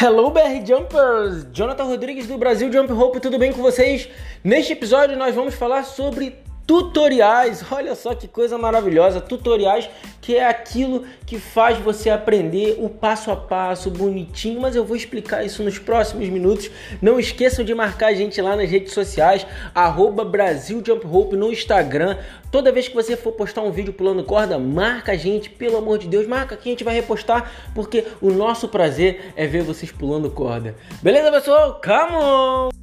Hello BR Jumpers! Jonathan Rodrigues do Brasil Jump Rope, tudo bem com vocês? Neste episódio nós vamos falar sobre tutoriais. Olha só que coisa maravilhosa, tutoriais que é aquilo que faz você aprender o passo a passo bonitinho, mas eu vou explicar isso nos próximos minutos. Não esqueçam de marcar a gente lá nas redes sociais, arroba Brasil Jump Rope no Instagram. Toda vez que você for postar um vídeo pulando corda, marca a gente, pelo amor de Deus, marca que a gente vai repostar, porque o nosso prazer é ver vocês pulando corda. Beleza, pessoal? Come on!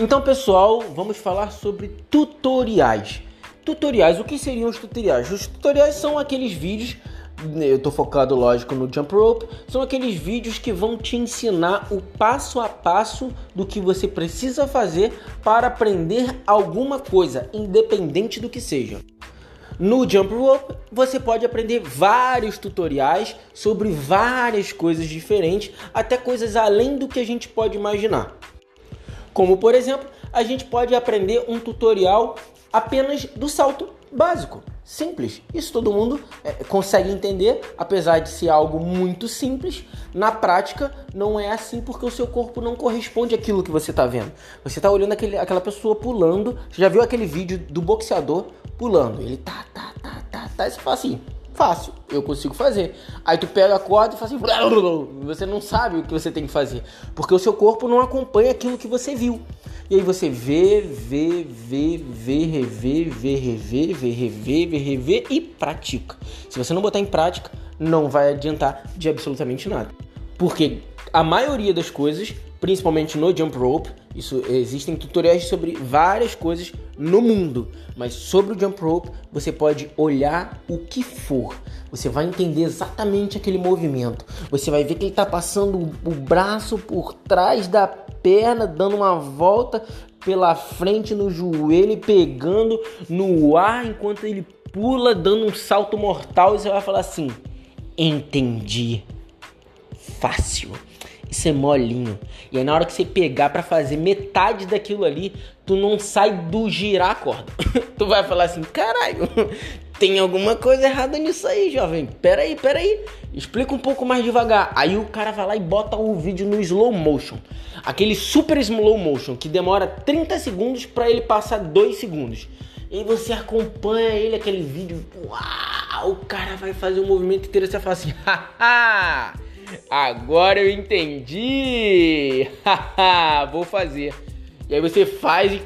Então, pessoal, vamos falar sobre tutoriais. Tutoriais, o que seriam os tutoriais? Os tutoriais são aqueles vídeos, eu estou focado, lógico, no jump rope, são aqueles vídeos que vão te ensinar o passo a passo do que você precisa fazer para aprender alguma coisa, independente do que seja. No Jump Rope você pode aprender vários tutoriais sobre várias coisas diferentes, até coisas além do que a gente pode imaginar. Como por exemplo, a gente pode aprender um tutorial apenas do salto básico, simples. Isso todo mundo é, consegue entender, apesar de ser algo muito simples. Na prática, não é assim porque o seu corpo não corresponde àquilo que você está vendo. Você está olhando aquele, aquela pessoa pulando. Você já viu aquele vídeo do boxeador pulando? Ele tá, tá, tá, tá, tá. E você fala assim: Fácil, eu consigo fazer. Aí tu pega a corda e faz assim, você não sabe o que você tem que fazer, porque o seu corpo não acompanha aquilo que você viu. E aí você vê, vê, vê, vê, revê, vê, revê, vê, revê, vê, revê e pratica. Se você não botar em prática, não vai adiantar de absolutamente nada. Porque a maioria das coisas, principalmente no jump rope, isso existem tutoriais sobre várias coisas no mundo, mas sobre o jump rope você pode olhar o que for. Você vai entender exatamente aquele movimento. Você vai ver que ele está passando o braço por trás da perna, dando uma volta pela frente no joelho, pegando no ar enquanto ele pula, dando um salto mortal. E você vai falar assim: Entendi fácil. Isso é molinho. E aí na hora que você pegar para fazer metade daquilo ali, tu não sai do girar a corda. tu vai falar assim, caralho, tem alguma coisa errada nisso aí, jovem. Pera aí, pera aí. Explica um pouco mais devagar. Aí o cara vai lá e bota o vídeo no slow motion. Aquele super slow motion que demora 30 segundos para ele passar 2 segundos. E você acompanha ele, aquele vídeo. Uau! O cara vai fazer um movimento inteiro e fala assim, haha! Agora eu entendi! Vou fazer. E aí você faz e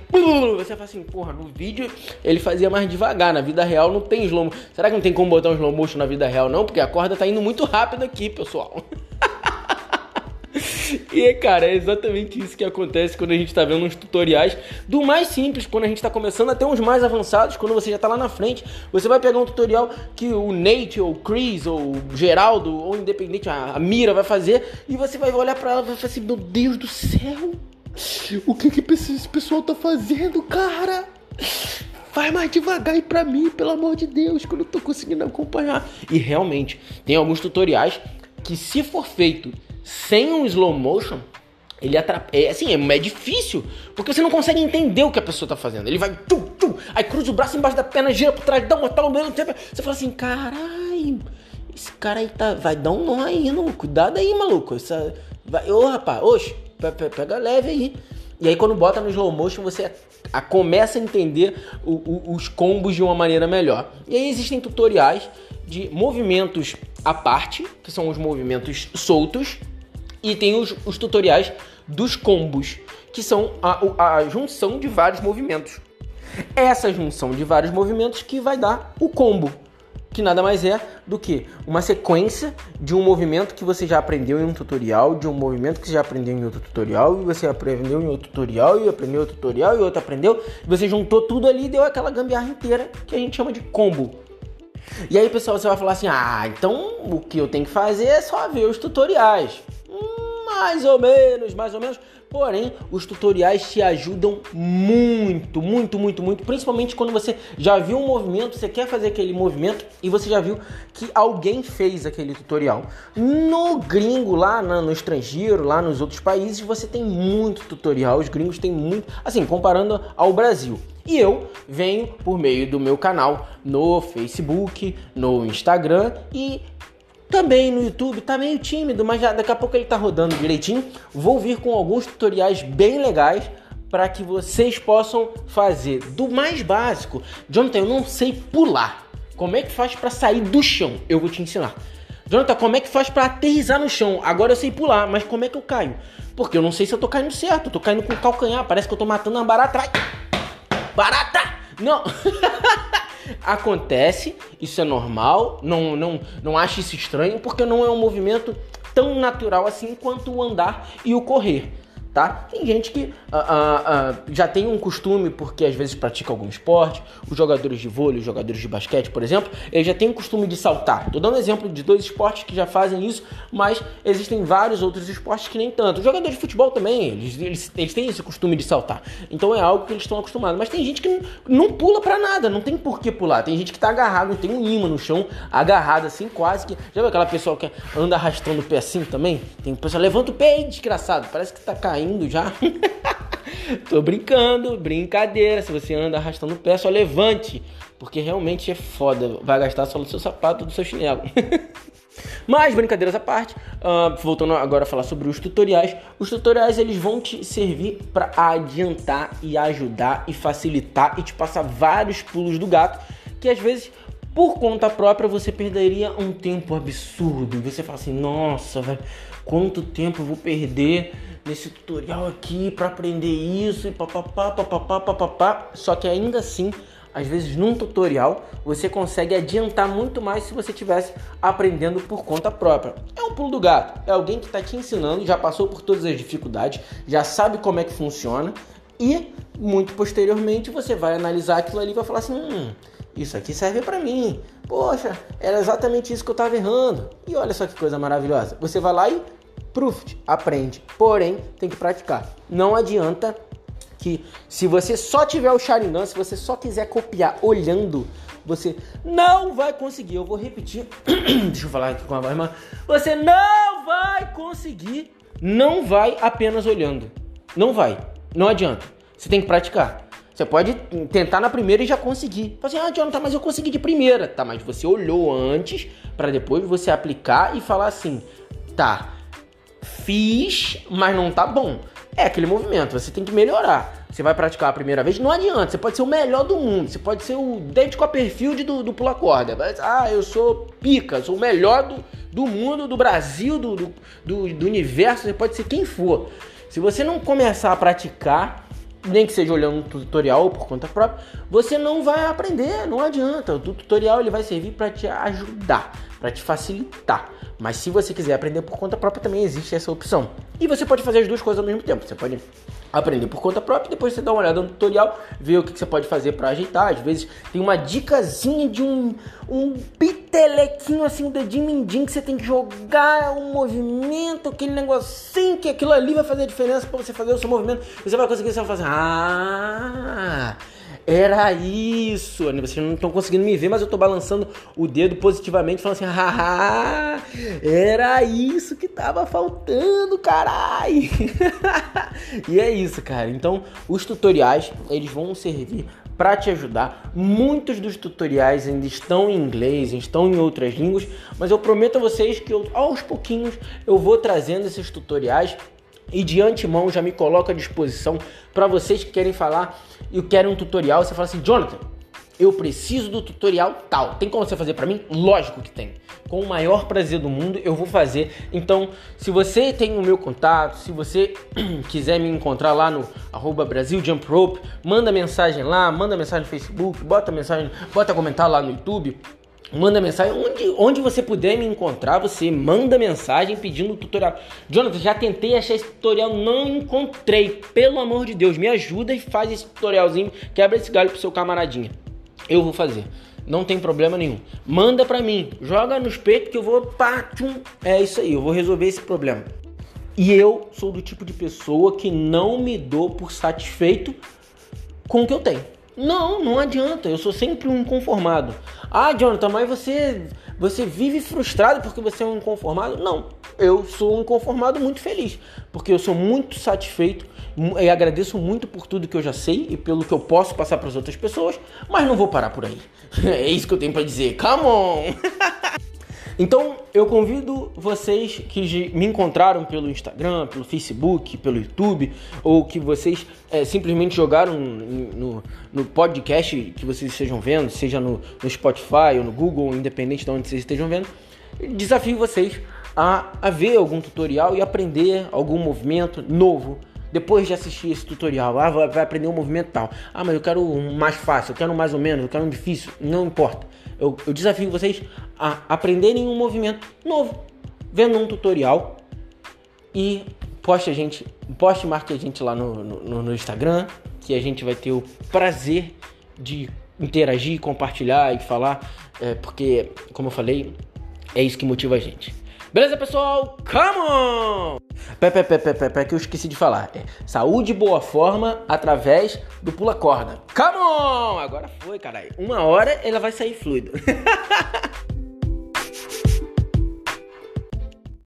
você fala assim, porra, no vídeo ele fazia mais devagar, na vida real não tem slow. Será que não tem como botar um slow motion na vida real não? Porque a corda tá indo muito rápido aqui, pessoal. E cara, é exatamente isso que acontece quando a gente está vendo uns tutoriais do mais simples, quando a gente está começando até uns mais avançados, quando você já está lá na frente, você vai pegar um tutorial que o Nate ou o Chris ou o Geraldo ou independente a, Mira vai fazer e você vai olhar para ela e vai falar assim: "Meu Deus do céu! O que que esse pessoal tá fazendo, cara?" Vai mais devagar aí pra mim, pelo amor de Deus, que eu não tô conseguindo acompanhar. E realmente, tem alguns tutoriais que, se for feito sem um slow motion, ele atrapalha. É, assim, é, é, difícil, porque você não consegue entender o que a pessoa tá fazendo. Ele vai, tum, tum, aí cruza o braço embaixo da perna, gira pra trás, dá um tal, mesmo tempo. Você fala assim, caralho, esse cara aí tá, vai dar um nó aí, não, cuidado aí, maluco. Essa, vai, ô rapaz, oxe, pega leve aí. E aí quando bota no slow motion, você a, começa a entender o, o, os combos de uma maneira melhor. E aí existem tutoriais de movimentos à parte, que são os movimentos soltos, e tem os, os tutoriais dos combos, que são a, a junção de vários movimentos. Essa junção de vários movimentos que vai dar o combo, que nada mais é do que uma sequência de um movimento que você já aprendeu em um tutorial, de um movimento que você já aprendeu em outro tutorial, e você aprendeu em outro tutorial, e aprendeu outro tutorial, e outro aprendeu, e você juntou tudo ali e deu aquela gambiarra inteira que a gente chama de combo. E aí, pessoal, você vai falar assim: ah, então o que eu tenho que fazer é só ver os tutoriais mais ou menos, mais ou menos. Porém, os tutoriais te ajudam muito, muito, muito, muito. Principalmente quando você já viu um movimento, você quer fazer aquele movimento e você já viu que alguém fez aquele tutorial. No gringo, lá no estrangeiro, lá nos outros países, você tem muito tutorial. Os gringos têm muito, assim, comparando ao Brasil. E eu venho por meio do meu canal no Facebook, no Instagram e também no YouTube, tá meio tímido, mas já, daqui a pouco ele tá rodando direitinho. Vou vir com alguns tutoriais bem legais para que vocês possam fazer do mais básico. Jonathan, eu não sei pular. Como é que faz para sair do chão? Eu vou te ensinar. Jonathan, como é que faz para aterrizar no chão? Agora eu sei pular, mas como é que eu caio? Porque eu não sei se eu tô caindo certo. Eu tô caindo com calcanhar. Parece que eu tô matando uma barata. Barata! Não! Acontece, isso é normal, não, não, não ache isso estranho, porque não é um movimento tão natural assim quanto o andar e o correr tá? Tem gente que uh, uh, uh, já tem um costume, porque às vezes pratica algum esporte, os jogadores de vôlei, os jogadores de basquete, por exemplo, eles já têm o costume de saltar. Tô dando exemplo de dois esportes que já fazem isso, mas existem vários outros esportes que nem tanto. Os jogadores de futebol também, eles, eles, eles têm esse costume de saltar. Então é algo que eles estão acostumados. Mas tem gente que não, pula para nada, não tem por que pular. Tem gente que tá agarrado, tem um imã no chão, agarrado assim, quase que. Já viu aquela pessoa que anda arrastando o pé assim também? Tem pessoa, levanta o pé aí, desgraçado, parece que tá caindo já. Tô brincando, brincadeira. Se você anda arrastando o pé, só levante. Porque realmente é foda. Vai gastar só no seu sapato do seu chinelo. Mas, brincadeiras à parte, uh, voltando agora a falar sobre os tutoriais. Os tutoriais eles vão te servir para adiantar e ajudar e facilitar e te passar vários pulos do gato que às vezes por conta própria você perderia um tempo absurdo. Você fala assim: nossa, velho, quanto tempo eu vou perder nesse tutorial aqui para aprender isso e papapá, papapá, papapá. Só que ainda assim, às vezes num tutorial, você consegue adiantar muito mais se você estivesse aprendendo por conta própria. É um pulo do gato. É alguém que está te ensinando, já passou por todas as dificuldades, já sabe como é que funciona e muito posteriormente você vai analisar aquilo ali e vai falar assim: hum, isso aqui serve para mim. Poxa, era exatamente isso que eu estava errando. E olha só que coisa maravilhosa. Você vai lá e Proof, aprende, porém tem que praticar. Não adianta que se você só tiver o Sharingan, se você só quiser copiar olhando, você não vai conseguir. Eu vou repetir. Deixa eu falar aqui com a voz, mas você não vai conseguir. Não vai apenas olhando. Não vai. Não adianta. Você tem que praticar. Você pode tentar na primeira e já conseguir. Fala assim, ah, Jonathan, mas eu consegui de primeira. Tá, mas você olhou antes para depois você aplicar e falar assim, tá, fiz, mas não tá bom. É aquele movimento, você tem que melhorar. Você vai praticar a primeira vez, não adianta. Você pode ser o melhor do mundo, você pode ser o David Copperfield do, do pula corda. Ah, eu sou pica, sou o melhor do, do mundo, do Brasil, do, do, do, do universo. Você pode ser quem for. Se você não começar a praticar, nem que seja olhando um tutorial por conta própria, você não vai aprender, não adianta. O tutorial ele vai servir para te ajudar, para te facilitar. Mas se você quiser aprender por conta própria, também existe essa opção. E você pode fazer as duas coisas ao mesmo tempo. Você pode aprender por conta própria, depois você dá uma olhada no tutorial, ver o que você pode fazer para ajeitar. Às vezes tem uma dicasinha de um, um pitelequinho assim, um dedinho mindinho que você tem que jogar um movimento, aquele negocinho que aquilo ali vai fazer a diferença para você fazer o seu movimento. Você vai conseguir, você vai fazer, ah, era isso! Vocês não estão conseguindo me ver, mas eu estou balançando o dedo positivamente, falando assim: haha, era isso que tava faltando, carai! e é isso, cara. Então, os tutoriais, eles vão servir para te ajudar. Muitos dos tutoriais ainda estão em inglês, estão em outras línguas, mas eu prometo a vocês que eu, aos pouquinhos eu vou trazendo esses tutoriais e de antemão já me coloco à disposição para vocês que querem falar e querem um tutorial. Você fala assim, Jonathan, eu preciso do tutorial tal. Tem como você fazer para mim? Lógico que tem. Com o maior prazer do mundo eu vou fazer. Então, se você tem o meu contato, se você quiser me encontrar lá no arroba Rope, manda mensagem lá, manda mensagem no Facebook, bota mensagem, bota comentar lá no YouTube Manda mensagem. Onde, onde você puder me encontrar, você manda mensagem pedindo tutorial. Jonathan, já tentei achar esse tutorial, não encontrei. Pelo amor de Deus, me ajuda e faz esse tutorialzinho. Quebra esse galho pro seu camaradinha. Eu vou fazer. Não tem problema nenhum. Manda pra mim. Joga nos peitos que eu vou. Pá, tchum. É isso aí, eu vou resolver esse problema. E eu sou do tipo de pessoa que não me dou por satisfeito com o que eu tenho. Não, não adianta. Eu sou sempre um inconformado. Ah, Jonathan, mas você você vive frustrado porque você é um inconformado? Não. Eu sou um inconformado muito feliz, porque eu sou muito satisfeito e agradeço muito por tudo que eu já sei e pelo que eu posso passar para as outras pessoas, mas não vou parar por aí. É isso que eu tenho para dizer. Come on! Então eu convido vocês que me encontraram pelo Instagram, pelo Facebook, pelo YouTube, ou que vocês é, simplesmente jogaram no, no, podcast que vocês estejam vendo, seja no, no Spotify ou no Google, independente de onde vocês estejam vendo, desafio vocês a, a ver algum tutorial e aprender algum movimento novo depois de assistir esse tutorial, ah, vai aprender um movimento tal. Ah, mas eu quero um mais fácil, eu quero um mais ou menos, eu quero um difícil. Não importa. Eu, eu desafio vocês a aprenderem um movimento novo, vendo um tutorial e poste a gente, poste marque a gente lá no, no, no Instagram, que a gente vai ter o prazer de interagir, compartilhar e falar, é, porque, como eu falei, é isso que motiva a gente. Beleza, pessoal? Come on! Pé, pé, pé, pé, pé, pé, que eu esqueci de falar. É saúde e boa forma através do pula-corda. Come on! Agora foi, caralho. Uma hora ela vai sair fluido.